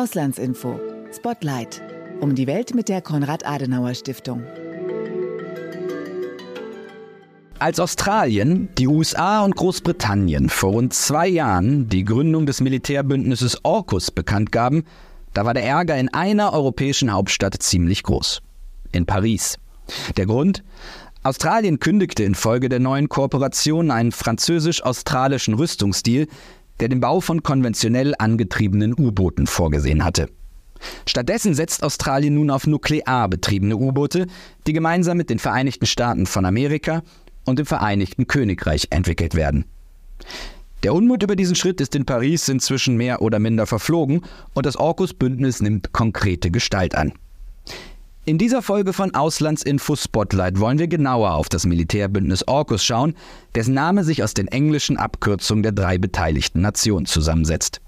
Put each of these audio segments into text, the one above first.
Auslandsinfo. Spotlight. Um die Welt mit der Konrad-Adenauer-Stiftung. Als Australien, die USA und Großbritannien vor rund zwei Jahren die Gründung des Militärbündnisses AUKUS bekannt gaben, da war der Ärger in einer europäischen Hauptstadt ziemlich groß. In Paris. Der Grund? Australien kündigte infolge der neuen Kooperation einen französisch-australischen Rüstungsstil, der den Bau von konventionell angetriebenen U-Booten vorgesehen hatte. Stattdessen setzt Australien nun auf nuklear betriebene U-Boote, die gemeinsam mit den Vereinigten Staaten von Amerika und dem Vereinigten Königreich entwickelt werden. Der Unmut über diesen Schritt ist in Paris inzwischen mehr oder minder verflogen und das AUKUS-Bündnis nimmt konkrete Gestalt an. In dieser Folge von Auslandsinfo Spotlight wollen wir genauer auf das Militärbündnis AUKUS schauen, dessen Name sich aus den englischen Abkürzungen der drei beteiligten Nationen zusammensetzt.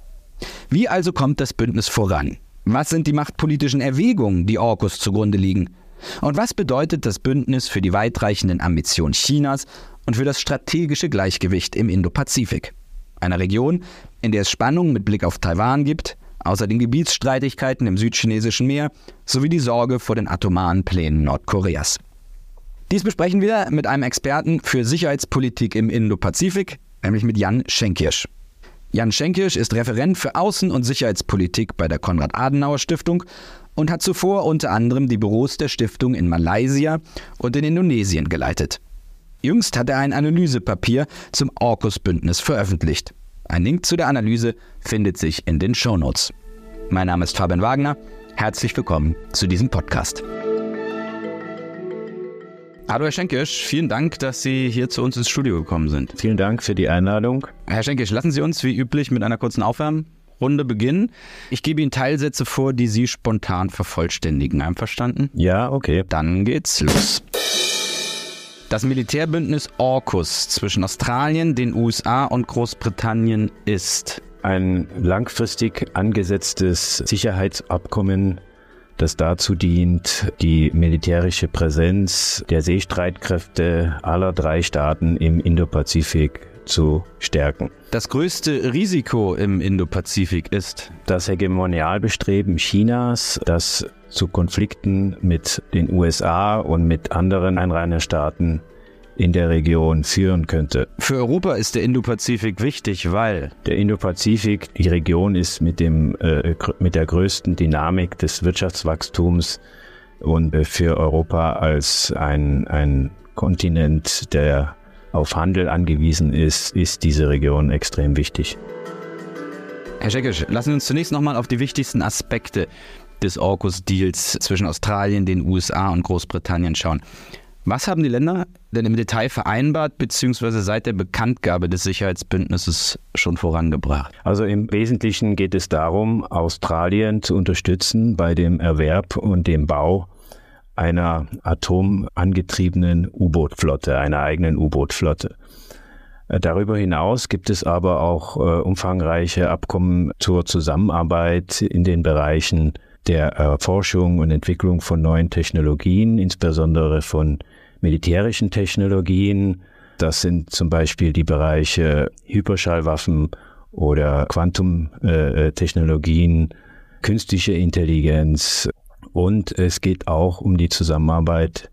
Wie also kommt das Bündnis voran? Was sind die machtpolitischen Erwägungen, die AUKUS zugrunde liegen? Und was bedeutet das Bündnis für die weitreichenden Ambitionen Chinas und für das strategische Gleichgewicht im Indopazifik? Einer Region, in der es Spannungen mit Blick auf Taiwan gibt, außer den Gebietsstreitigkeiten im südchinesischen Meer sowie die Sorge vor den atomaren Plänen Nordkoreas. Dies besprechen wir mit einem Experten für Sicherheitspolitik im Indopazifik, nämlich mit Jan Schenkirsch. Jan Schenkirsch ist Referent für Außen- und Sicherheitspolitik bei der Konrad-Adenauer-Stiftung und hat zuvor unter anderem die Büros der Stiftung in Malaysia und in Indonesien geleitet. Jüngst hat er ein Analysepapier zum AUKUS-Bündnis veröffentlicht. Ein Link zu der Analyse findet sich in den Shownotes. Mein Name ist Fabian Wagner. Herzlich willkommen zu diesem Podcast. Hallo Herr Schenkisch, vielen Dank, dass Sie hier zu uns ins Studio gekommen sind. Vielen Dank für die Einladung. Herr Schenkisch, lassen Sie uns wie üblich mit einer kurzen Aufwärmrunde beginnen. Ich gebe Ihnen Teilsätze vor, die Sie spontan vervollständigen. Einverstanden? Ja, okay. Dann geht's los. Das Militärbündnis AUKUS zwischen Australien, den USA und Großbritannien ist ein langfristig angesetztes Sicherheitsabkommen, das dazu dient, die militärische Präsenz der Seestreitkräfte aller drei Staaten im Indopazifik zu stärken. Das größte Risiko im Indopazifik ist das Hegemonialbestreben Chinas, das zu Konflikten mit den USA und mit anderen Einrainerstaaten in der Region führen könnte. Für Europa ist der Indopazifik wichtig, weil der Indopazifik, die Region ist mit dem äh, mit der größten Dynamik des Wirtschaftswachstums und äh, für Europa als ein ein Kontinent, der auf Handel angewiesen ist, ist diese Region extrem wichtig. Herr Schekisch, lassen Sie uns zunächst nochmal auf die wichtigsten Aspekte des AUKUS-Deals zwischen Australien, den USA und Großbritannien schauen. Was haben die Länder denn im Detail vereinbart bzw. seit der Bekanntgabe des Sicherheitsbündnisses schon vorangebracht? Also im Wesentlichen geht es darum, Australien zu unterstützen bei dem Erwerb und dem Bau einer atomangetriebenen U-Boot-Flotte, einer eigenen U-Boot-Flotte. Äh, darüber hinaus gibt es aber auch äh, umfangreiche Abkommen zur Zusammenarbeit in den Bereichen der Erforschung und Entwicklung von neuen Technologien, insbesondere von militärischen Technologien. Das sind zum Beispiel die Bereiche Hyperschallwaffen oder Quantumtechnologien, künstliche Intelligenz. Und es geht auch um die Zusammenarbeit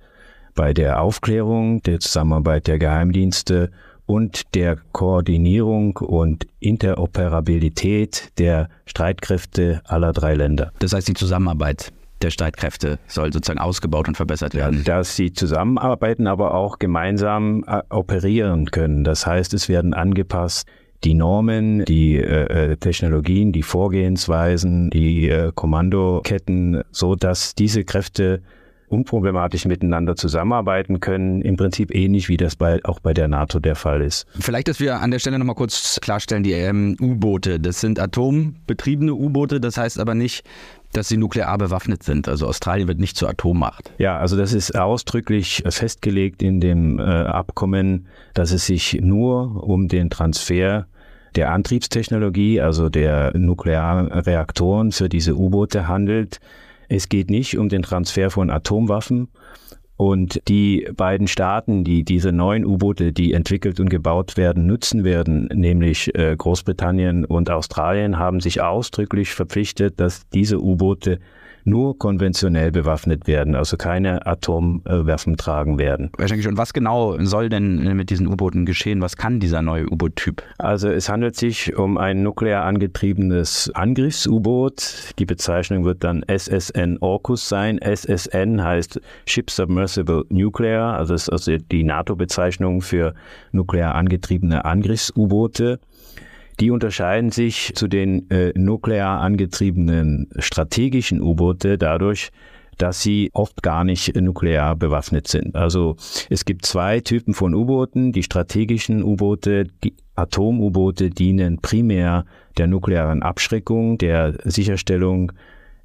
bei der Aufklärung, der Zusammenarbeit der Geheimdienste und der Koordinierung und Interoperabilität der Streitkräfte aller drei Länder. Das heißt, die Zusammenarbeit der Streitkräfte soll sozusagen ausgebaut und verbessert werden. Dass sie zusammenarbeiten, aber auch gemeinsam äh, operieren können. Das heißt, es werden angepasst die Normen, die äh, äh Technologien, die Vorgehensweisen, die äh, Kommandoketten, so dass diese Kräfte unproblematisch miteinander zusammenarbeiten können. Im Prinzip ähnlich wie das bei, auch bei der NATO der Fall ist. Vielleicht, dass wir an der Stelle nochmal kurz klarstellen, die ähm, U-Boote, das sind atombetriebene U-Boote, das heißt aber nicht, dass sie nuklear bewaffnet sind. Also Australien wird nicht zur Atommacht. Ja, also das ist ausdrücklich festgelegt in dem äh, Abkommen, dass es sich nur um den Transfer der Antriebstechnologie, also der Nuklearreaktoren für diese U-Boote handelt. Es geht nicht um den Transfer von Atomwaffen Und die beiden Staaten, die diese neuen U-Boote, die entwickelt und gebaut werden, nutzen werden, nämlich äh, Großbritannien und Australien, haben sich ausdrücklich verpflichtet, dass diese U-Boote nur konventionell bewaffnet werden, also keine Atomwaffen tragen werden. Und was genau soll denn mit diesen U-Booten geschehen? Was kann dieser neue U-Boot-Typ? Also es handelt sich um ein nuklear angetriebenes Angriffs-U-Boot. Die Bezeichnung wird dann SSN Orcus sein. SSN heißt Ship Submersible Nuclear, also das ist also die NATO-Bezeichnung für nuklear angetriebene Angriffs-U-Boote. Die unterscheiden sich zu den äh, nuklear angetriebenen strategischen U-Boote dadurch, dass sie oft gar nicht nuklear bewaffnet sind. Also es gibt zwei Typen von U-Booten. Die strategischen U-Boote, die Atom-U-Boote dienen primär der nuklearen Abschreckung, der Sicherstellung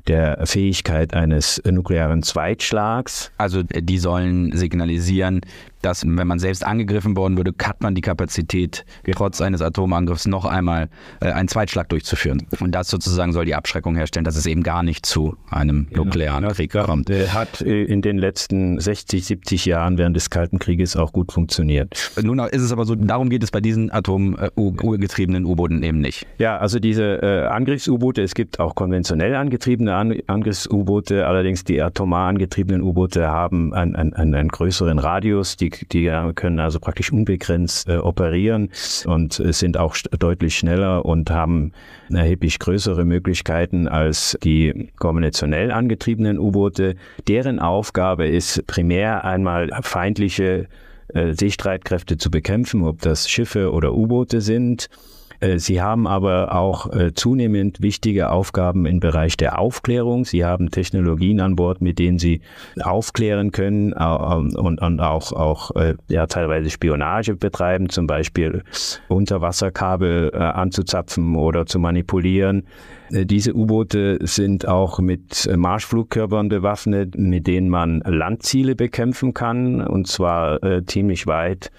der Fähigkeit eines nuklearen Zweitschlags. Also die sollen signalisieren, dass wenn man selbst angegriffen worden würde, hat man die Kapazität, trotz eines Atomangriffs noch einmal äh, einen Zweitschlag durchzuführen. Und das sozusagen soll die Abschreckung herstellen, dass es eben gar nicht zu einem nuklearen Krieg kommt. Hat äh, in den letzten 60, 70 Jahren während des Kalten Krieges auch gut funktioniert. Nun ist es aber so, darum geht es bei diesen atomgetriebenen U-Booten eben nicht. Ja, also diese äh, Angriffs-U-Boote, es gibt auch konventionell angetriebene An Angriffs-U-Boote, allerdings die atomar angetriebenen U-Boote haben einen, einen, einen größeren Radius, die die können also praktisch unbegrenzt äh, operieren und äh, sind auch deutlich schneller und haben erheblich größere Möglichkeiten als die konventionell angetriebenen U-Boote. Deren Aufgabe ist primär einmal feindliche äh, Seestreitkräfte zu bekämpfen, ob das Schiffe oder U-Boote sind sie haben aber auch äh, zunehmend wichtige Aufgaben im Bereich der Aufklärung. Sie haben Technologien an Bord, mit denen sie aufklären können und, auch, auch äh, ja, teilweise Spionage betreiben, zum Beispiel Unterwasserkabel anzuzapfen oder zu manipulieren. Diese U-Boote sind auch mit Marschflugkörpern bewaffnet, mit denen man Landziele bekämpfen kann, und zwar äh, ziemlich weit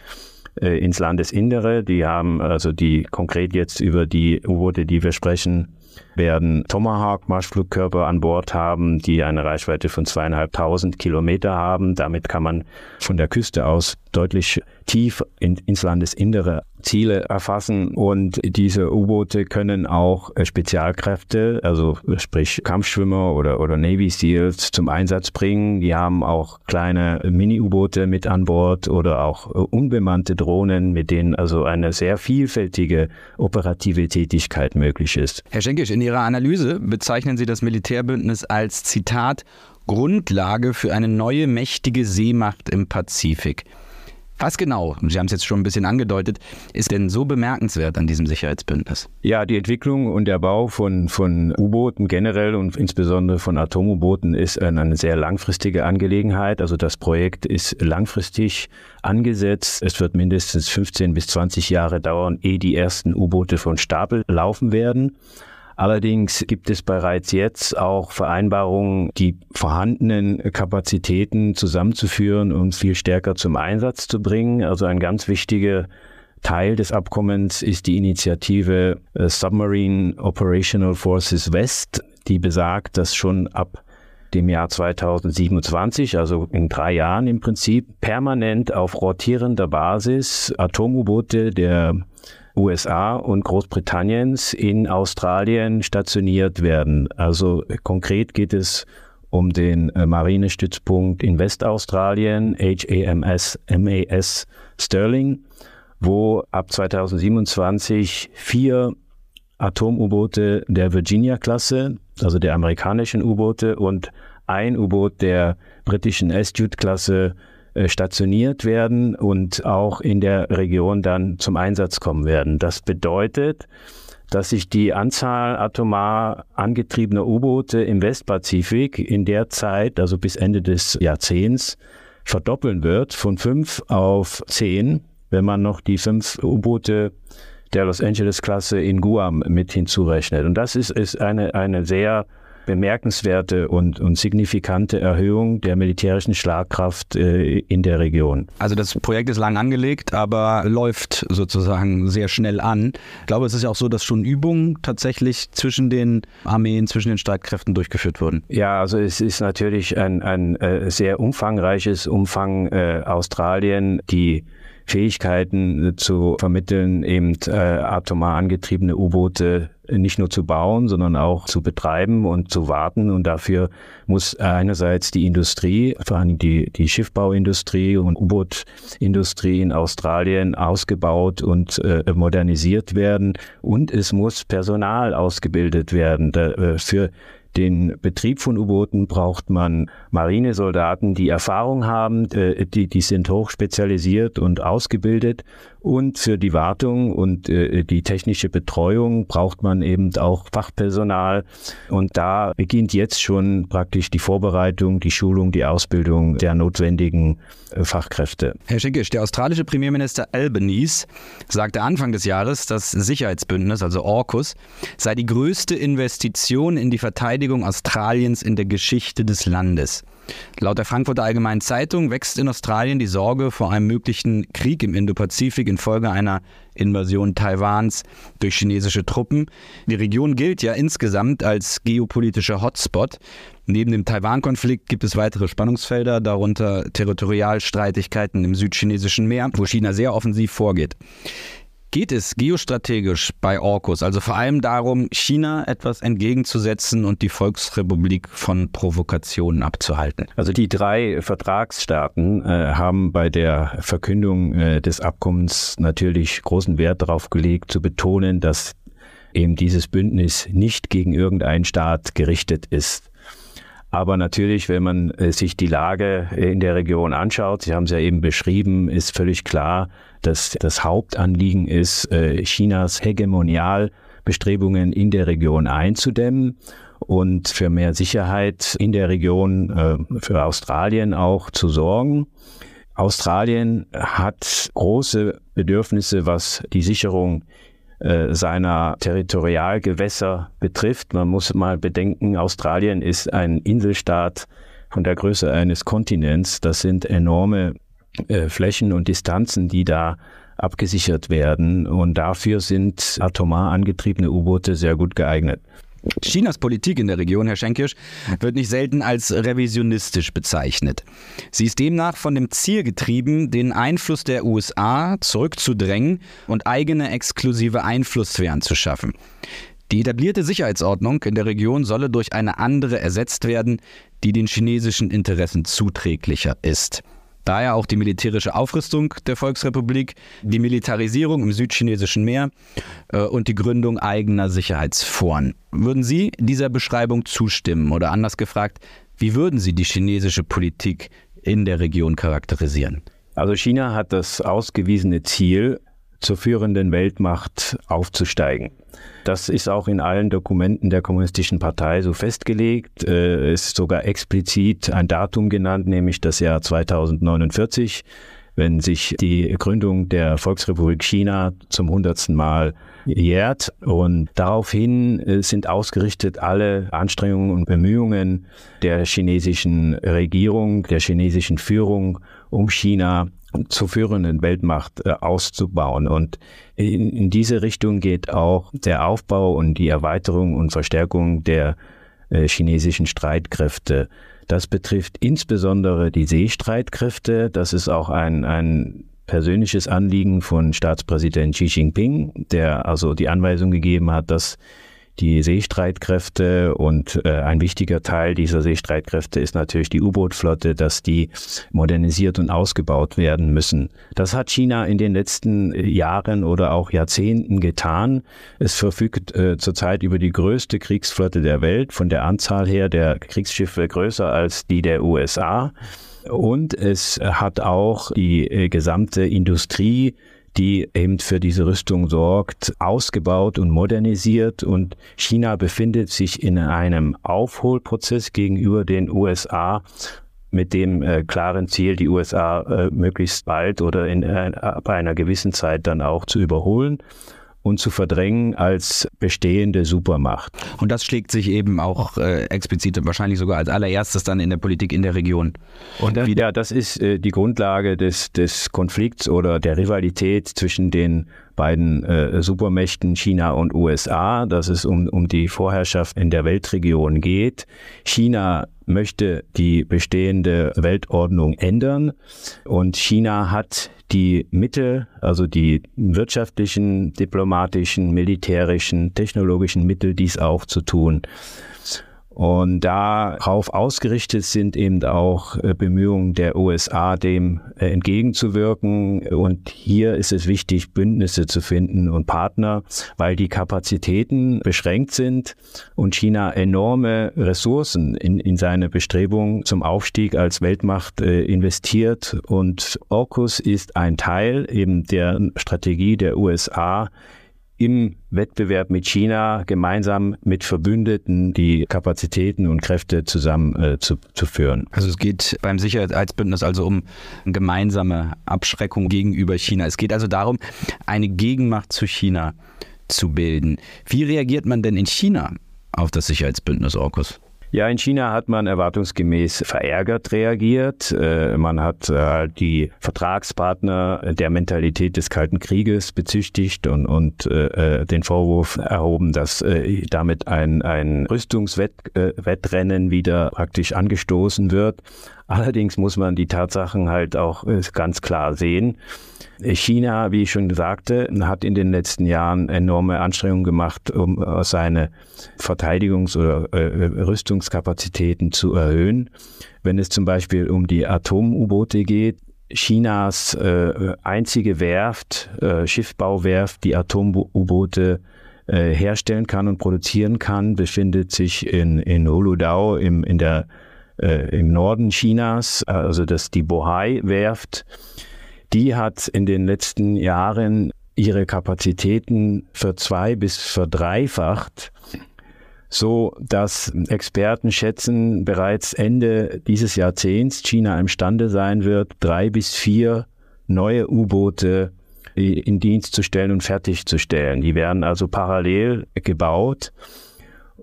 äh, ins Landesinnere. Die haben also die konkret jetzt über die U-Boote, die wir sprechen, werden Tomahawk-Marschflugkörper an Bord haben, die eine Reichweite von zweieinhalbtausend Kilometer haben. Damit kann man von der Küste aus deutlich tief in, ins Landesinnere Ziele erfassen und diese U-Boote können auch äh, Spezialkräfte, also sprich Kampfschwimmer oder, oder Navy SEALs zum Einsatz bringen. Die haben auch kleine Mini-U-Boote mit an Bord oder auch äh, unbemannte Drohnen, mit denen also eine sehr vielfältige operative Tätigkeit möglich ist. Herr Schenkisch, in Ihrer Analyse bezeichnen Sie das Militärbündnis als Zitat Grundlage für eine neue mächtige Seemacht im Pazifik. Was genau, Sie haben es jetzt schon ein bisschen angedeutet, ist denn so bemerkenswert an diesem Sicherheitsbündnis? Ja, die Entwicklung und der Bau von, von U-Booten generell und insbesondere von Atom-U-Booten ist eine sehr langfristige Angelegenheit. Also das Projekt ist langfristig angesetzt. Es wird mindestens 15 bis 20 Jahre dauern, ehe die ersten U-Boote von Stapel laufen werden. Allerdings gibt es bereits jetzt auch Vereinbarungen, die vorhandenen Kapazitäten zusammenzuführen und viel stärker zum Einsatz zu bringen. Also ein ganz wichtiger Teil des Abkommens ist die Initiative äh, Submarine Operational Forces West, die besagt, dass schon ab dem Jahr 2027, also in drei Jahren im Prinzip, permanent auf rotierender Basis Atom-U-Boote der USA und Großbritanniens in Australien stationiert werden. Also konkret geht es um den äh, Marinestützpunkt in Westaustralien, HAMS MAS Sterling, wo ab 2027 vier Atom-U-Boote der Virginia-Klasse, also der amerikanischen U-Boote, und ein U-Boot der britischen Astute-Klasse äh, stationiert werden und auch in der Region dann zum Einsatz kommen werden. Das bedeutet, dass sich die Anzahl atomar angetriebener U-Boote im Westpazifik in der Zeit, also bis Ende des Jahrzehnts, verdoppeln wird von fünf auf zehn, wenn man noch die fünf U-Boote der Los Angeles-Klasse in Guam mit hinzurechnet. Und das ist, ist eine, eine sehr bemerkenswerte und, und signifikante Erhöhung der militärischen Schlagkraft äh, in der Region. Also das Projekt ist lang angelegt, aber läuft sozusagen sehr schnell an. Ich glaube, es ist ja auch so, dass schon Übungen tatsächlich zwischen den Armeen, zwischen den Streitkräften durchgeführt wurden. Ja, also es ist natürlich ein, ein äh, sehr umfangreiches Umfang äh, Australien, die Fähigkeiten äh, zu vermitteln, eben äh, atomar angetriebene U-Boote nicht nur zu bauen, sondern auch zu betreiben und zu warten. Und dafür muss einerseits die Industrie, vor allem die, die Schiffbauindustrie und U-Boot-Industrie in Australien ausgebaut und äh, modernisiert werden. Und es muss Personal ausgebildet werden. Da, äh, für den Betrieb von U-Booten braucht man Marinesoldaten, die Erfahrung haben, äh, die, die sind hoch spezialisiert und ausgebildet. Und für die Wartung und äh, die technische Betreuung braucht man eben auch Fachpersonal. Und da beginnt jetzt schon praktisch die Vorbereitung, die Schulung, die Ausbildung der notwendigen äh, Fachkräfte. Herr Schickisch, der australische Premierminister Albanese sagte Anfang des Jahres, das Sicherheitsbündnis, also AUKUS, sei die größte Investition in die Verteidigung Australiens in der Geschichte des Landes. Laut der Frankfurter Allgemeinen Zeitung wächst in Australien die Sorge vor einem möglichen Krieg im Indopazifik infolge einer Invasion Taiwans durch chinesische Truppen. Die Region gilt ja insgesamt als geopolitischer Hotspot. Neben dem Taiwan-Konflikt gibt es weitere Spannungsfelder, darunter Territorialstreitigkeiten im südchinesischen Meer, wo China sehr offensiv vorgeht geht es geostrategisch bei AUKUS also vor allem darum, China etwas entgegenzusetzen und die Volksrepublik von Provokationen abzuhalten? Also die drei Vertragsstaaten äh, haben bei der Verkündung äh, des Abkommens natürlich großen Wert darauf gelegt, zu betonen, dass eben dieses Bündnis nicht gegen irgendeinen Staat gerichtet ist. Aber natürlich, wenn man äh, sich die Lage in der Region anschaut, Sie haben es ja eben beschrieben, ist völlig klar, dass das Hauptanliegen ist, äh, Chinas Hegemonialbestrebungen in der Region einzudämmen und für mehr Sicherheit in der Region, äh, für Australien auch zu sorgen. Australien hat große Bedürfnisse, was die Sicherung äh, seiner Territorialgewässer betrifft. Man muss mal bedenken, Australien ist ein Inselstaat von der Größe eines Kontinents. Das sind enorme äh, Flächen und Distanzen, die da abgesichert werden. Und dafür sind atomar angetriebene U-Boote sehr gut geeignet. Chinas Politik in der Region, Herr Schenkisch, wird nicht selten als revisionistisch bezeichnet. Sie ist demnach von dem Ziel getrieben, den Einfluss der USA zurückzudrängen und eigene exklusive Einflusssphären zu schaffen. Die etablierte Sicherheitsordnung in der Region solle durch eine andere ersetzt werden, die den chinesischen Interessen zuträglicher ist. Daher auch die militärische Aufrüstung der Volksrepublik, die Militarisierung im südchinesischen Meer äh, und die Gründung eigener Sicherheitsforen. Würden Sie dieser Beschreibung zustimmen oder anders gefragt, wie würden Sie die chinesische Politik in der Region charakterisieren? Also China hat das ausgewiesene Ziel, zur führenden Weltmacht aufzusteigen. Das ist auch in allen Dokumenten der Kommunistischen Partei so festgelegt. Es äh, ist sogar explizit ein Datum genannt, nämlich das Jahr 2049, wenn sich die Gründung der Volksrepublik China zum hundertsten Mal jährt. Und daraufhin äh, sind ausgerichtet alle Anstrengungen und Bemühungen der chinesischen Regierung, der chinesischen Führung, um China zur führenden Weltmacht äh, auszubauen. Und in, in, diese Richtung geht auch der Aufbau und die Erweiterung und Verstärkung der äh, chinesischen Streitkräfte. Das betrifft insbesondere die Seestreitkräfte. Das ist auch ein, ein persönliches Anliegen von Staatspräsident Xi Jinping, der also die Anweisung gegeben hat, dass die Seestreitkräfte und äh, ein wichtiger Teil dieser Seestreitkräfte ist natürlich die U-Boot-Flotte, dass die modernisiert und ausgebaut werden müssen. Das hat China in den letzten äh, Jahren oder auch Jahrzehnten getan. Es verfügt äh, zurzeit über die größte Kriegsflotte der Welt, von der Anzahl her der Kriegsschiffe größer als die der USA. Und es hat auch die äh, gesamte Industrie die eben für diese Rüstung sorgt, ausgebaut und modernisiert. Und China befindet sich in einem Aufholprozess gegenüber den USA mit dem äh, klaren Ziel, die USA äh, möglichst bald oder in, äh, bei einer gewissen Zeit dann auch zu überholen. Und zu verdrängen als bestehende Supermacht. Und das schlägt sich eben auch äh, explizit, wahrscheinlich sogar als allererstes dann in der Politik in der Region. Und dann, ja, das ist äh, die Grundlage des, des Konflikts oder der Rivalität zwischen den beiden äh, Supermächten China und USA, dass es um, um die Vorherrschaft in der Weltregion geht. China möchte die bestehende Weltordnung ändern und China hat die Mittel, also die wirtschaftlichen, diplomatischen, militärischen, technologischen Mittel, dies auch zu tun. Und darauf ausgerichtet sind eben auch äh, Bemühungen der USA, dem äh, entgegenzuwirken. Und hier ist es wichtig, Bündnisse zu finden und Partner, weil die Kapazitäten beschränkt sind und China enorme Ressourcen in, in seine Bestrebungen zum Aufstieg als Weltmacht äh, investiert. Und AUKUS ist ein Teil eben der Strategie der USA, im Wettbewerb mit China gemeinsam mit Verbündeten die Kapazitäten und Kräfte zusammen äh, zu, zu führen. Also es geht beim Sicherheitsbündnis also um gemeinsame Abschreckung gegenüber China. Es geht also darum, eine Gegenmacht zu China zu bilden. Wie reagiert man denn in China auf das Sicherheitsbündnis AUKUS? Ja, in China hat man erwartungsgemäß verärgert reagiert. Äh, man hat äh, die Vertragspartner der Mentalität des Kalten Krieges bezüchtigt und, und äh, den Vorwurf erhoben, dass damit ein, ein Rüstungswettrennen wieder praktisch angestoßen wird. Allerdings muss man die Tatsachen halt auch ganz klar sehen. China, wie ich schon sagte, hat in den letzten Jahren enorme Anstrengungen gemacht, um äh, seine Verteidigungs- oder äh, Rüstungskapazitäten zu erhöhen. Wenn es zum Beispiel um die Atom-U-Boote geht, Chinas äh, einzige Werft, äh, Schiffbauwerft, die Atom-U-Boote äh, herstellen kann und produzieren kann, befindet sich in, in Huludao im, in der, äh, im Norden Chinas, also das die Bohai-Werft die hat in den letzten Jahren ihre Kapazitäten verzwei- bis verdreifacht, so dass Experten schätzen, bereits Ende dieses Jahrzehnts China imstande sein wird, drei bis vier neue U-Boote in Dienst zu stellen und fertigzustellen. Die werden also parallel gebaut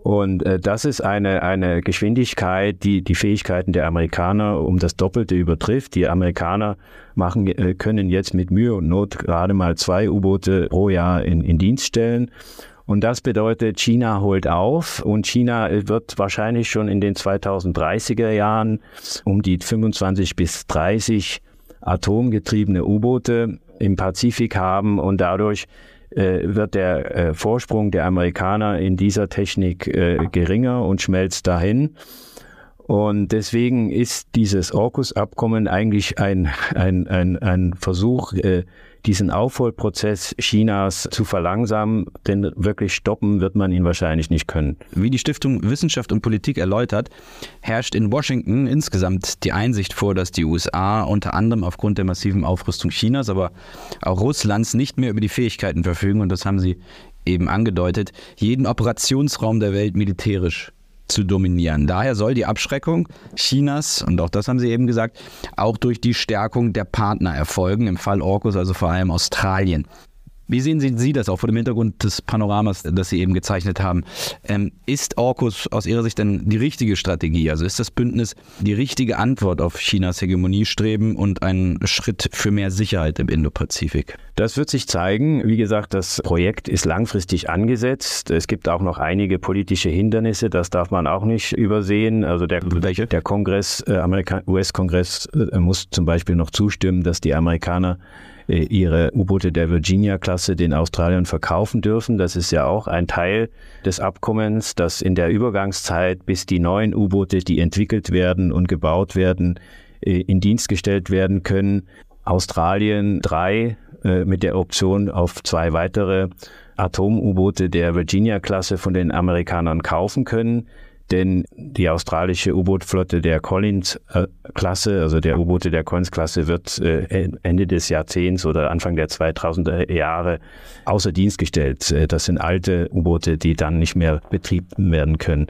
und äh, das ist eine, eine Geschwindigkeit, die die Fähigkeiten der Amerikaner um das Doppelte übertrifft. Die Amerikaner machen, äh, können jetzt mit Mühe und Not gerade mal zwei U-Boote pro Jahr in, in Dienst stellen. Und das bedeutet, China holt auf und China äh, wird wahrscheinlich schon in den 2030er Jahren um die 25 bis 30 atomgetriebene U-Boote im Pazifik haben und dadurch äh, wird der äh, Vorsprung der Amerikaner in dieser Technik äh, geringer und schmelzt dahin. Und deswegen ist dieses AUKUS-Abkommen eigentlich ein, ein, ein, ein Versuch, äh, diesen Aufholprozess Chinas zu verlangsamen, denn wirklich stoppen wird man ihn wahrscheinlich nicht können. Wie die Stiftung Wissenschaft und Politik erläutert, herrscht in Washington insgesamt die Einsicht vor, dass die USA unter anderem aufgrund der massiven Aufrüstung Chinas, aber auch Russlands nicht mehr über die Fähigkeiten verfügen, und das haben sie eben angedeutet, jeden Operationsraum der Welt militärisch zu dominieren. Daher soll die Abschreckung Chinas, und auch das haben Sie eben gesagt, auch durch die Stärkung der Partner erfolgen, im Fall Orkus, also vor allem Australien. Wie sehen Sie das auch vor dem Hintergrund des Panoramas, das Sie eben gezeichnet haben? Ähm, ist AUKUS aus Ihrer Sicht denn die richtige Strategie? Also ist das Bündnis die richtige Antwort auf Chinas Hegemoniestreben und ein Schritt für mehr Sicherheit im Indopazifik? Das wird sich zeigen. Wie gesagt, das Projekt ist langfristig angesetzt. Es gibt auch noch einige politische Hindernisse, das darf man auch nicht übersehen. Also der, Welche? der Kongress, äh, US-Kongress äh, muss zum Beispiel noch zustimmen, dass die Amerikaner ihre U-Boote der Virginia-Klasse den Australiern verkaufen dürfen. Das ist ja auch ein Teil des Abkommens, dass in der Übergangszeit, bis die neuen U-Boote, die entwickelt werden und gebaut werden, äh, in Dienst gestellt werden können, Australien drei äh, mit der Option auf zwei weitere Atom-U-Boote der Virginia-Klasse von den Amerikanern kaufen können denn die australische U-Boot-Flotte der Collins-Klasse, also der U-Boote der Collins-Klasse, wird äh, Ende des Jahrzehnts oder Anfang der 2000er Jahre außer Dienst gestellt. Äh, das sind alte U-Boote, die dann nicht mehr betrieben werden können.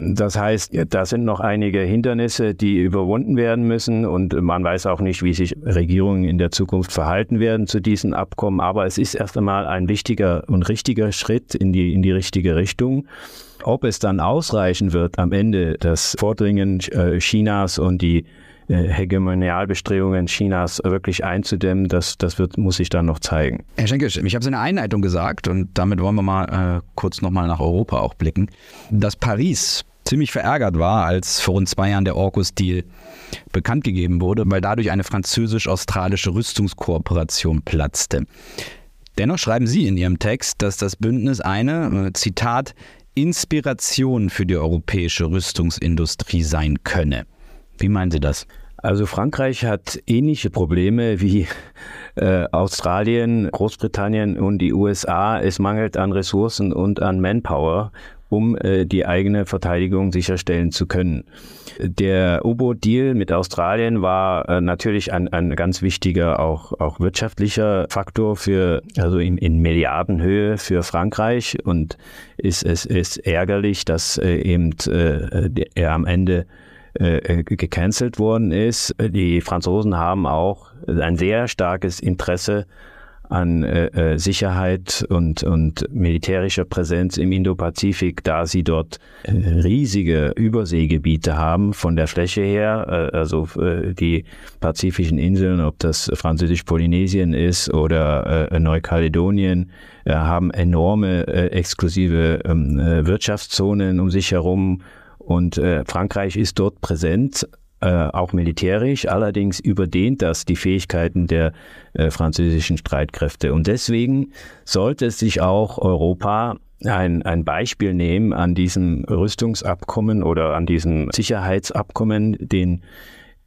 Das heißt, da sind noch einige Hindernisse, die überwunden werden müssen und man weiß auch nicht, wie sich Regierungen in der Zukunft verhalten werden zu diesen Abkommen. Aber es ist erst einmal ein wichtiger und richtiger Schritt in die, in die richtige Richtung. Ob es dann ausreichen wird, am Ende das Vordringen äh, Chinas und die äh, Hegemonialbestrebungen Chinas wirklich einzudämmen, das, das wird, muss sich dann noch zeigen. Herr Schenkisch, ich habe es in der Einleitung gesagt und damit wollen wir mal äh, kurz nochmal nach Europa auch blicken, dass Paris ziemlich verärgert war, als vor rund zwei Jahren der AUKUS-Deal bekannt gegeben wurde, weil dadurch eine französisch-australische Rüstungskooperation platzte. Dennoch schreiben Sie in Ihrem Text, dass das Bündnis eine, äh, Zitat, Inspiration für die europäische Rüstungsindustrie sein könne. Wie meinen Sie das? Also Frankreich hat ähnliche Probleme wie äh, Australien, Großbritannien und die USA. Es mangelt an Ressourcen und an Manpower um äh, die eigene Verteidigung sicherstellen zu können. Der U-Boot-Deal mit Australien war äh, natürlich ein, ein ganz wichtiger, auch, auch wirtschaftlicher Faktor für, also in, in Milliardenhöhe für Frankreich und ist, es ist ärgerlich, dass äh, eben äh, er am Ende äh, gecancelt worden ist. Die Franzosen haben auch ein sehr starkes Interesse an äh, äh, Sicherheit und, und militärischer Präsenz im Indopazifik, da sie dort äh, riesige Überseegebiete haben von der Fläche her, äh, also äh, die pazifischen Inseln, ob das französisch-Polynesien ist oder äh, Neukaledonien, äh, haben enorme äh, exklusive ähm, äh, Wirtschaftszonen um sich herum. Und äh, Frankreich ist dort präsent, äh, auch militärisch. Allerdings überdehnt das die Fähigkeiten der äh, französischen Streitkräfte. Und deswegen sollte sich auch Europa ein, ein Beispiel nehmen an diesem Rüstungsabkommen oder an diesem Sicherheitsabkommen, den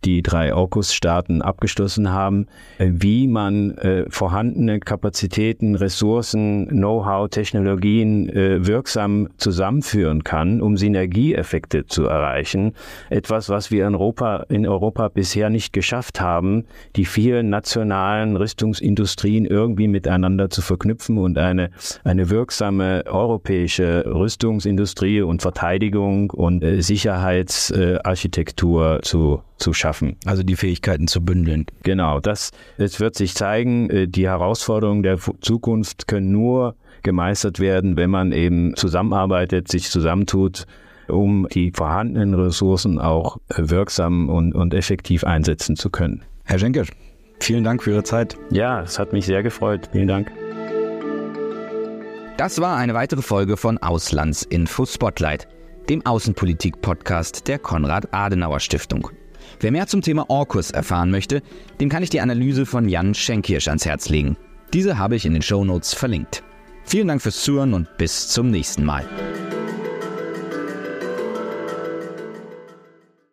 die drei AUKUS-Staaten abgeschlossen haben, äh, wie man äh, vorhandene Kapazitäten, Ressourcen, Know-how, Technologien äh, wirksam zusammenführen kann, um Synergieeffekte zu erreichen. Etwas, was wir in Europa, in Europa bisher nicht geschafft haben, die vielen nationalen Rüstungsindustrien irgendwie miteinander zu verknüpfen und eine, eine wirksame europäische Rüstungsindustrie und Verteidigung und äh, Sicherheitsarchitektur zu zu schaffen. Also die Fähigkeiten zu bündeln. Genau, das, das wird sich zeigen. Äh, die Herausforderungen der Zukunft können nur gemeistert werden, wenn man eben zusammenarbeitet, sich zusammentut, um die vorhandenen Ressourcen auch äh, wirksam und, und effektiv einsetzen zu können. Herr Schenker, vielen Dank für Ihre Zeit. Ja, es hat mich sehr gefreut. Vielen Dank. Das war eine weitere Folge von Auslandsinfo Spotlight, dem Außenpolitik-Podcast der Konrad-Adenauer-Stiftung. Wer mehr zum Thema Orkus erfahren möchte, dem kann ich die Analyse von Jan Schenkirsch ans Herz legen. Diese habe ich in den Show Notes verlinkt. Vielen Dank fürs Zuhören und bis zum nächsten Mal.